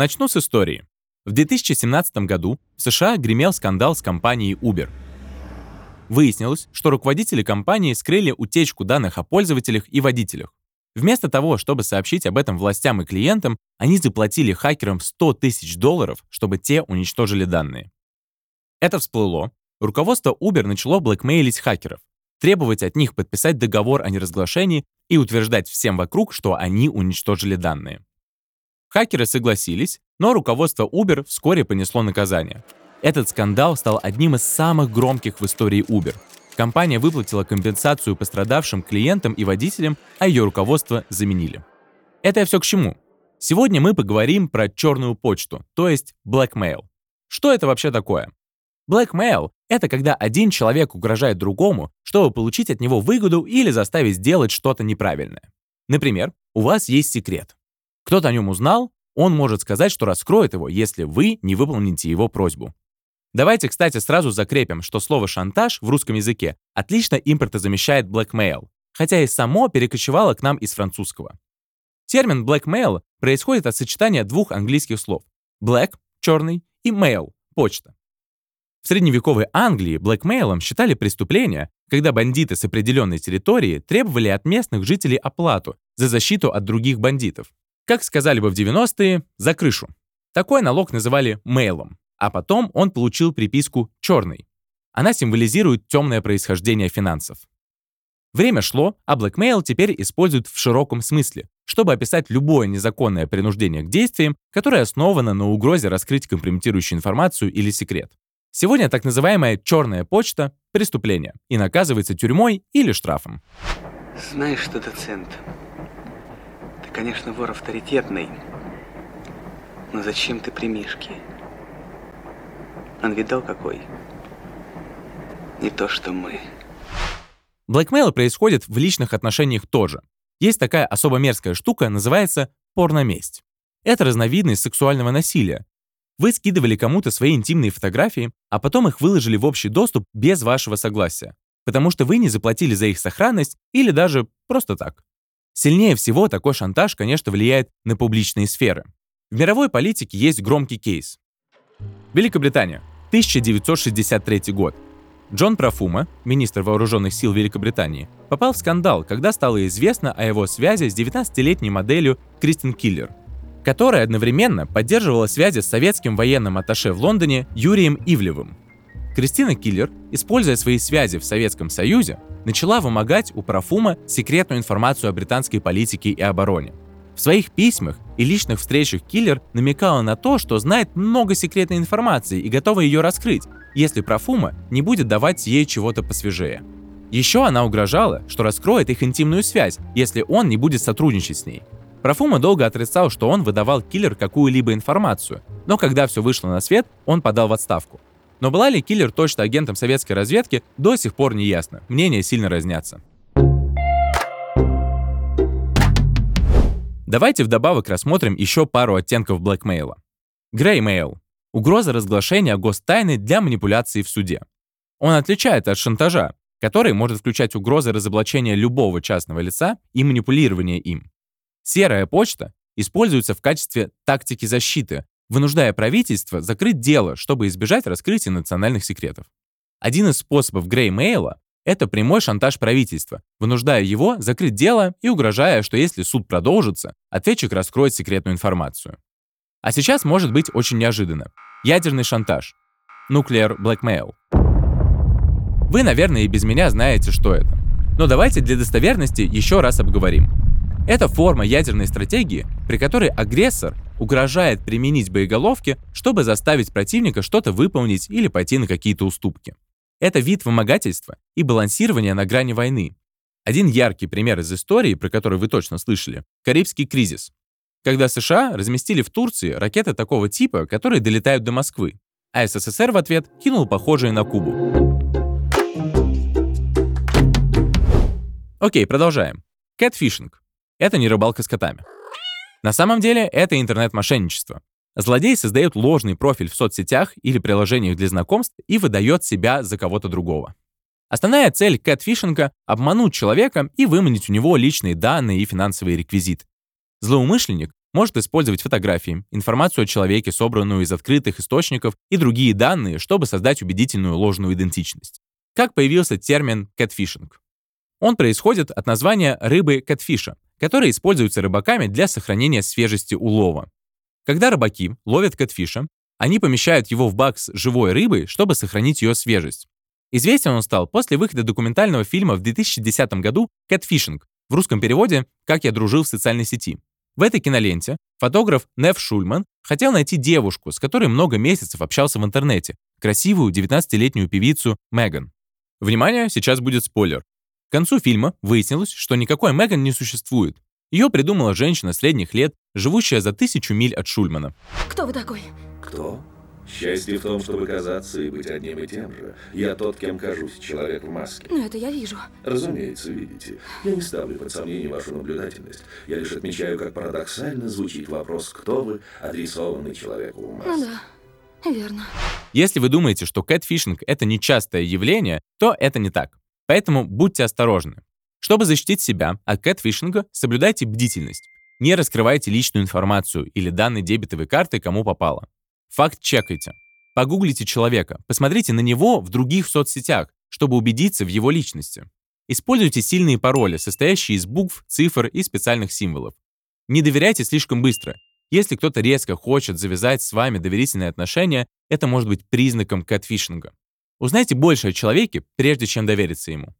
Начну с истории. В 2017 году в США гремел скандал с компанией Uber. Выяснилось, что руководители компании скрыли утечку данных о пользователях и водителях. Вместо того, чтобы сообщить об этом властям и клиентам, они заплатили хакерам 100 тысяч долларов, чтобы те уничтожили данные. Это всплыло. Руководство Uber начало блэкмейлить хакеров, требовать от них подписать договор о неразглашении и утверждать всем вокруг, что они уничтожили данные. Хакеры согласились, но руководство Uber вскоре понесло наказание. Этот скандал стал одним из самых громких в истории Uber. Компания выплатила компенсацию пострадавшим клиентам и водителям, а ее руководство заменили. Это все к чему? Сегодня мы поговорим про черную почту, то есть blackmail. Что это вообще такое? Blackmail — это когда один человек угрожает другому, чтобы получить от него выгоду или заставить сделать что-то неправильное. Например, у вас есть секрет. Кто-то о нем узнал, он может сказать, что раскроет его, если вы не выполните его просьбу. Давайте, кстати, сразу закрепим, что слово «шантаж» в русском языке отлично импортозамещает blackmail, хотя и само перекочевало к нам из французского. Термин blackmail происходит от сочетания двух английских слов black — черный и mail — почта. В средневековой Англии блэкмейлом считали преступление, когда бандиты с определенной территории требовали от местных жителей оплату за защиту от других бандитов. Как сказали бы в 90-е, за крышу. Такой налог называли мейлом, а потом он получил приписку «черный». Она символизирует темное происхождение финансов. Время шло, а блэкмейл теперь используют в широком смысле, чтобы описать любое незаконное принуждение к действиям, которое основано на угрозе раскрыть компрометирующую информацию или секрет. Сегодня так называемая черная почта – преступление и наказывается тюрьмой или штрафом. Знаешь что, доцент, конечно, вор авторитетный, но зачем ты при Мишке? Он видал какой? Не то, что мы. Блэкмейл происходит в личных отношениях тоже. Есть такая особо мерзкая штука, называется порноместь. Это разновидность сексуального насилия. Вы скидывали кому-то свои интимные фотографии, а потом их выложили в общий доступ без вашего согласия, потому что вы не заплатили за их сохранность или даже просто так. Сильнее всего такой шантаж, конечно, влияет на публичные сферы. В мировой политике есть громкий кейс. Великобритания, 1963 год. Джон Профума, министр вооруженных сил Великобритании, попал в скандал, когда стало известно о его связи с 19-летней моделью Кристин Киллер, которая одновременно поддерживала связи с советским военным атташе в Лондоне Юрием Ивлевым. Кристина Киллер, используя свои связи в Советском Союзе, начала вымогать у Профума секретную информацию о британской политике и обороне. В своих письмах и личных встречах Киллер намекала на то, что знает много секретной информации и готова ее раскрыть, если Профума не будет давать ей чего-то посвежее. Еще она угрожала, что раскроет их интимную связь, если он не будет сотрудничать с ней. Профума долго отрицал, что он выдавал Киллер какую-либо информацию, но когда все вышло на свет, он подал в отставку. Но была ли Килер точно агентом советской разведки, до сих пор не ясно. Мнения сильно разнятся. Давайте вдобавок рассмотрим еще пару оттенков blackmail а. Graymail – угроза разглашения гостайны для манипуляции в суде. Он отличается от шантажа, который может включать угрозы разоблачения любого частного лица и манипулирования им. Серая почта используется в качестве тактики защиты, вынуждая правительство закрыть дело, чтобы избежать раскрытия национальных секретов. Один из способов грей-мейла – это прямой шантаж правительства, вынуждая его закрыть дело и угрожая, что если суд продолжится, ответчик раскроет секретную информацию. А сейчас может быть очень неожиданно. Ядерный шантаж. Nuclear blackmail. Вы, наверное, и без меня знаете, что это. Но давайте для достоверности еще раз обговорим. Это форма ядерной стратегии, при которой агрессор угрожает применить боеголовки, чтобы заставить противника что-то выполнить или пойти на какие-то уступки. Это вид вымогательства и балансирования на грани войны. Один яркий пример из истории, про который вы точно слышали – Карибский кризис. когда США разместили в Турции ракеты такого типа, которые долетают до Москвы, а СССР в ответ кинул похожие на Кубу. Окей, продолжаем. Кэтфишинг. Это не рыбалка с котами. На самом деле это интернет-мошенничество. Злодей создает ложный профиль в соцсетях или приложениях для знакомств и выдает себя за кого-то другого. Основная цель кэтфишинга — обмануть человека и выманить у него личные данные и финансовые реквизиты. Злоумышленник может использовать фотографии, информацию о человеке, собранную из открытых источников и другие данные, чтобы создать убедительную ложную идентичность. Как появился термин «кэтфишинг»? Он происходит от названия рыбы кэтфиша, которая используется рыбаками для сохранения свежести улова. Когда рыбаки ловят кэтфиша, они помещают его в бак с живой рыбой, чтобы сохранить ее свежесть. Известен он стал после выхода документального фильма в 2010 году «Кэтфишинг», в русском переводе «Как я дружил в социальной сети». В этой киноленте фотограф Нев Шульман хотел найти девушку, с которой много месяцев общался в интернете, красивую 19-летнюю певицу Меган. Внимание, сейчас будет спойлер. К концу фильма выяснилось, что никакой Меган не существует. Ее придумала женщина средних лет, живущая за тысячу миль от Шульмана. Кто вы такой? Кто? Счастье в том, чтобы казаться и быть одним и тем же. Я тот, кем кажусь, человек в маске. Ну, это я вижу. Разумеется, видите. Я не ставлю под сомнение вашу наблюдательность. Я лишь отмечаю, как парадоксально звучит вопрос «Кто вы?», адресованный человеку в маске. Ну да, верно. Если вы думаете, что кэтфишинг — это нечастое явление, то это не так. Поэтому будьте осторожны. Чтобы защитить себя от кэтфишинга, соблюдайте бдительность. Не раскрывайте личную информацию или данные дебетовой карты кому попало. Факт чекайте. Погуглите человека, посмотрите на него в других соцсетях, чтобы убедиться в его личности. Используйте сильные пароли, состоящие из букв, цифр и специальных символов. Не доверяйте слишком быстро. Если кто-то резко хочет завязать с вами доверительные отношения, это может быть признаком кэтфишинга. Узнайте больше о человеке, прежде чем довериться ему.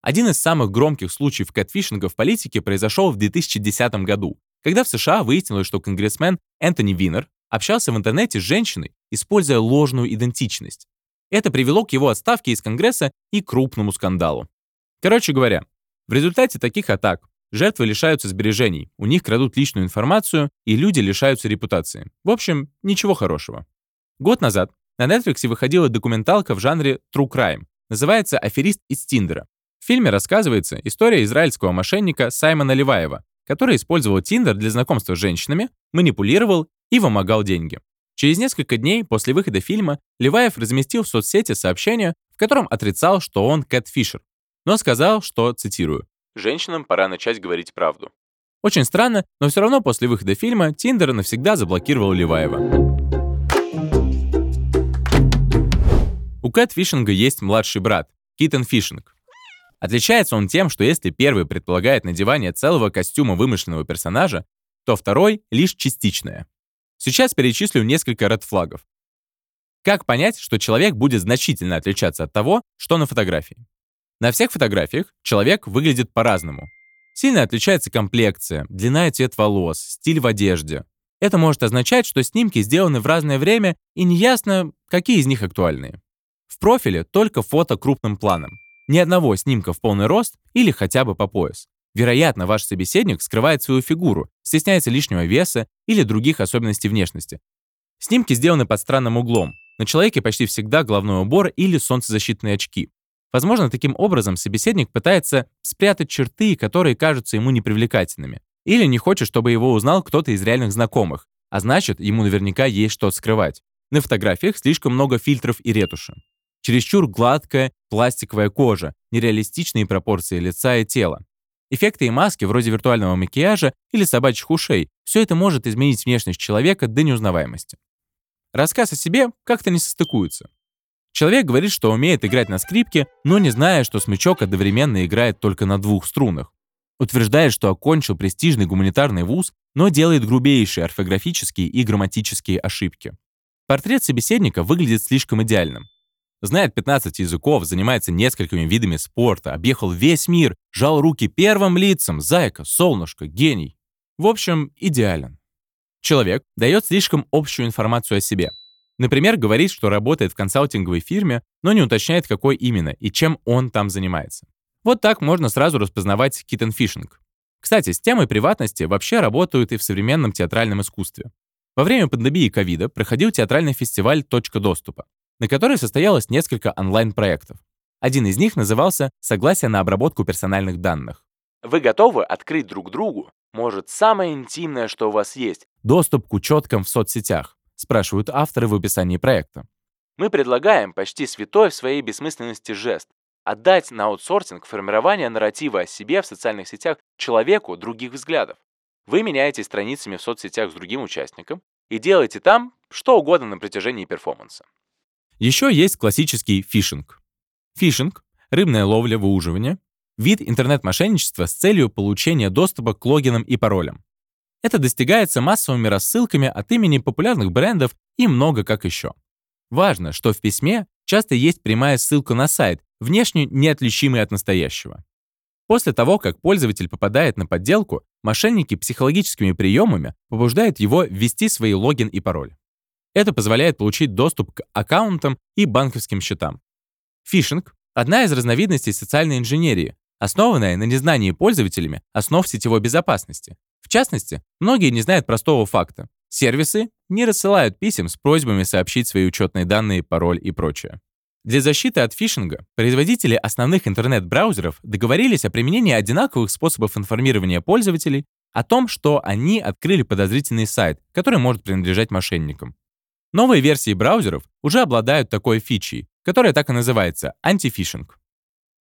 Один из самых громких случаев кэтфишинга в политике произошел в 2010 году, когда в США выяснилось, что конгрессмен Энтони Винер общался в интернете с женщиной, используя ложную идентичность. Это привело к его отставке из Конгресса и крупному скандалу. Короче говоря, в результате таких атак жертвы лишаются сбережений, у них крадут личную информацию, и люди лишаются репутации. В общем, ничего хорошего. Год назад на Netflix выходила документалка в жанре True Crime. Называется «Аферист из Тиндера». В фильме рассказывается история израильского мошенника Саймона Леваева, который использовал Тиндер для знакомства с женщинами, манипулировал и вымогал деньги. Через несколько дней после выхода фильма Леваев разместил в соцсети сообщение, в котором отрицал, что он кэтфишер, но сказал, что, цитирую, «Женщинам пора начать говорить правду». Очень странно, но все равно после выхода фильма Тиндер навсегда заблокировал Леваева. У кэтфишинга есть младший брат, Китон Фишинг. Отличается он тем, что если первый предполагает надевание целого костюма вымышленного персонажа, то второй — лишь частичное. Сейчас перечислю несколько редфлагов. Как понять, что человек будет значительно отличаться от того, что на фотографии? На всех фотографиях человек выглядит по-разному. Сильно отличается комплекция, длина и цвет волос, стиль в одежде. Это может означать, что снимки сделаны в разное время и неясно, какие из них актуальные. В профиле только фото крупным планом. Ни одного снимка в полный рост или хотя бы по пояс. Вероятно, ваш собеседник скрывает свою фигуру, стесняется лишнего веса или других особенностей внешности. Снимки сделаны под странным углом. На человеке почти всегда головной убор или солнцезащитные очки. Возможно, таким образом собеседник пытается спрятать черты, которые кажутся ему непривлекательными. Или не хочет, чтобы его узнал кто-то из реальных знакомых, а значит, ему наверняка есть что скрывать. На фотографиях слишком много фильтров и ретуши. Чересчур гладкая пластиковая кожа, нереалистичные пропорции лица и тела. Эффекты и маски вроде виртуального макияжа или собачьих ушей – все это может изменить внешность человека до неузнаваемости. Рассказ о себе как-то не состыкуется. Человек говорит, что умеет играть на скрипке, но не зная, что смычок одновременно играет только на двух струнах. Утверждает, что окончил престижный гуманитарный вуз, но делает грубейшие орфографические и грамматические ошибки. Портрет собеседника выглядит слишком идеальным. Знает 15 языков, занимается несколькими видами спорта, объехал весь мир, жал руки первым лицам, зайка, солнышко, гений. В общем, идеален. Человек дает слишком общую информацию о себе. Например, говорит, что работает в консалтинговой фирме, но не уточняет, какой именно и чем он там занимается. Вот так можно сразу распознавать киттенфишинг. Кстати, с темой приватности вообще работают и в современном театральном искусстве. Во время пандемии ковида проходил театральный фестиваль «Точка доступа», на который состоялось несколько онлайн-проектов. Один из них назывался «Согласие на обработку персональных данных». Вы готовы открыть друг другу, может, самое интимное, что у вас есть, доступ к учеткам в соцсетях, спрашивают авторы в описании проекта. Мы предлагаем почти святой в своей бессмысленности жест отдать на аутсорсинг формирование нарратива о себе в социальных сетях человеку других взглядов. Вы меняете страницами в соцсетях с другим участником и делаете там что угодно на протяжении перформанса. Еще есть классический фишинг. Фишинг — рыбная ловля, выуживание — вид интернет-мошенничества с целью получения доступа к логинам и паролям. Это достигается массовыми рассылками от имени популярных брендов и много как еще. Важно, что в письме часто есть прямая ссылка на сайт, внешне неотличимый от настоящего. После того, как пользователь попадает на подделку, мошенники психологическими приемами побуждают его ввести свои логин и пароль. Это позволяет получить доступ к аккаунтам и банковским счетам. Фишинг — одна из разновидностей социальной инженерии, основанная на незнании пользователями основ сетевой безопасности. В частности, многие не знают простого факта. Сервисы не рассылают писем с просьбами сообщить свои учетные данные, пароль и прочее. Для защиты от фишинга производители основных интернет-браузеров договорились о применении одинаковых способов информирования пользователей о том, что они открыли подозрительный сайт, который может принадлежать мошенникам. Новые версии браузеров уже обладают такой фичей, которая так и называется — антифишинг.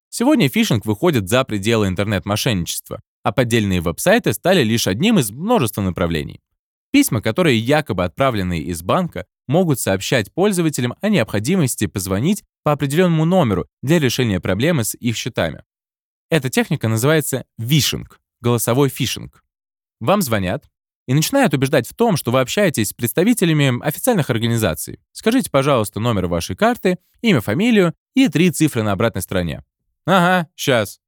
Сегодня фишинг выходит за пределы интернет-мошенничества, а поддельные веб-сайты стали лишь одним из множества направлений. Письма, которые якобы отправлены из банка, могут сообщать пользователям о необходимости позвонить по определенному номеру для решения проблемы с их счетами. Эта техника называется вишинг, голосовой фишинг. Вам звонят и начинают убеждать в том, что вы общаетесь с представителями официальных организаций. Скажите, пожалуйста, номер вашей карты, имя, фамилию и три цифры на обратной стороне. Ага, сейчас.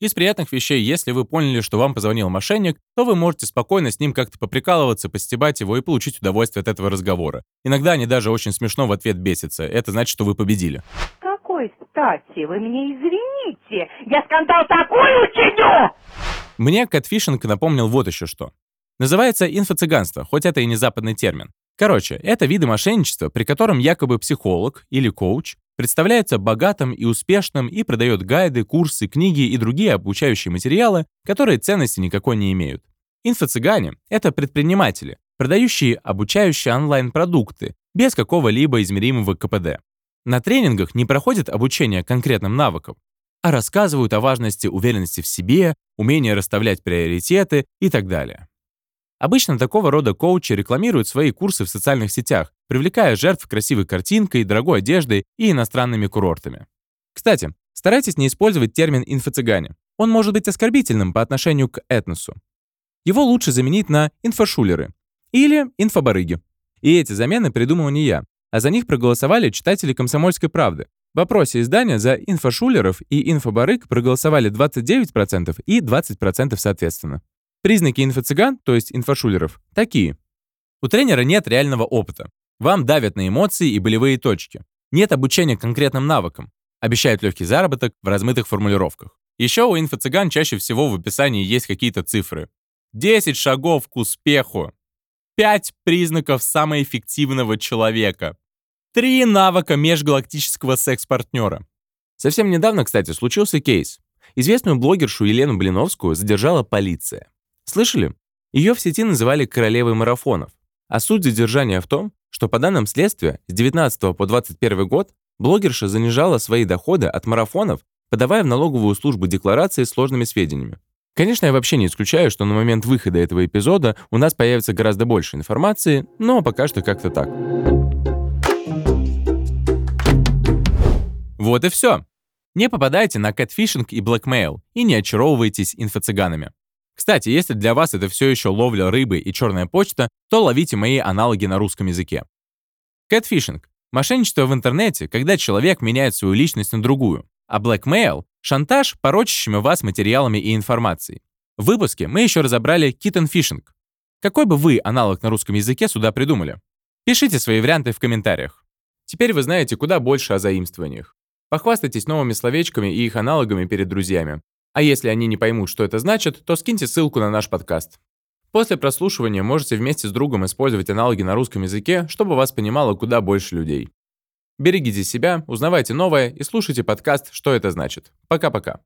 Из приятных вещей, если вы поняли, что вам позвонил мошенник, то вы можете спокойно с ним как-то поприкалываться, постебать его и получить удовольствие от этого разговора. Иногда они даже очень смешно в ответ бесятся. Это значит, что вы победили. Какой стати? Вы меня извините. Я скандал такой учиню! Мне кэтфишинг напомнил вот еще что. Называется инфо-цыганство, хоть это и не западный термин. Короче, это виды мошенничества, при котором якобы психолог или коуч представляется богатым и успешным и продает гайды, курсы, книги и другие обучающие материалы, которые ценности никакой не имеют. Инфо-цыгане — это предприниматели, продающие обучающие онлайн-продукты без какого-либо измеримого КПД. На тренингах не проходят обучение конкретным навыкам, а рассказывают о важности уверенности в себе, умении расставлять приоритеты и так далее. Обычно такого рода коучи рекламируют свои курсы в социальных сетях, привлекая жертв красивой картинкой, дорогой одеждой и иностранными курортами. Кстати, старайтесь не использовать термин «инфо-цыгане». Он может быть оскорбительным по отношению к этносу. Его лучше заменить на «инфошулеры» или «инфобарыги». И эти замены придумал не я, а за них проголосовали читатели «Комсомольской правды». В вопросе издания за инфошулеров и инфобарыг проголосовали 29% и 20% соответственно. Признаки инфо-цыган, то есть инфошулеров, такие. У тренера нет реального опыта. Вам давят на эмоции и болевые точки. Нет обучения конкретным навыкам. Обещают легкий заработок в размытых формулировках. Еще у инфо-цыган чаще всего в описании есть какие-то цифры. 10 шагов к успеху. 5 признаков самоэффективного человека. 3 навыка межгалактического секс-партнера. Совсем недавно, кстати, случился кейс. Известную блогершу Елену Блиновскую задержала полиция. Слышали? Ее в сети называли королевой марафонов. А суть задержания в том, что по данным следствия, с 19 по 21 год блогерша занижала свои доходы от марафонов, подавая в налоговую службу декларации с ложными сведениями. Конечно, я вообще не исключаю, что на момент выхода этого эпизода у нас появится гораздо больше информации, но пока что как-то так. Вот и все. Не попадайте на catfishing и blackmail и не очаровывайтесь инфо-цыганами. Кстати, если для вас это все еще ловля рыбы и черная почта, то ловите мои аналоги на русском языке. Catfishing – мошенничество в интернете, когда человек меняет свою личность на другую. А blackmail – шантаж, порочащими вас материалами и информацией. В выпуске мы еще разобрали киттенфишинг. Какой бы вы аналог на русском языке сюда придумали? Пишите свои варианты в комментариях. Теперь вы знаете куда больше о заимствованиях. Похвастайтесь новыми словечками и их аналогами перед друзьями. А если они не поймут, что это значит, то скиньте ссылку на наш подкаст. После прослушивания можете вместе с другом использовать аналоги на русском языке, чтобы вас понимало куда больше людей. Берегите себя, узнавайте новое и слушайте подкаст «Что это значит». Пока-пока.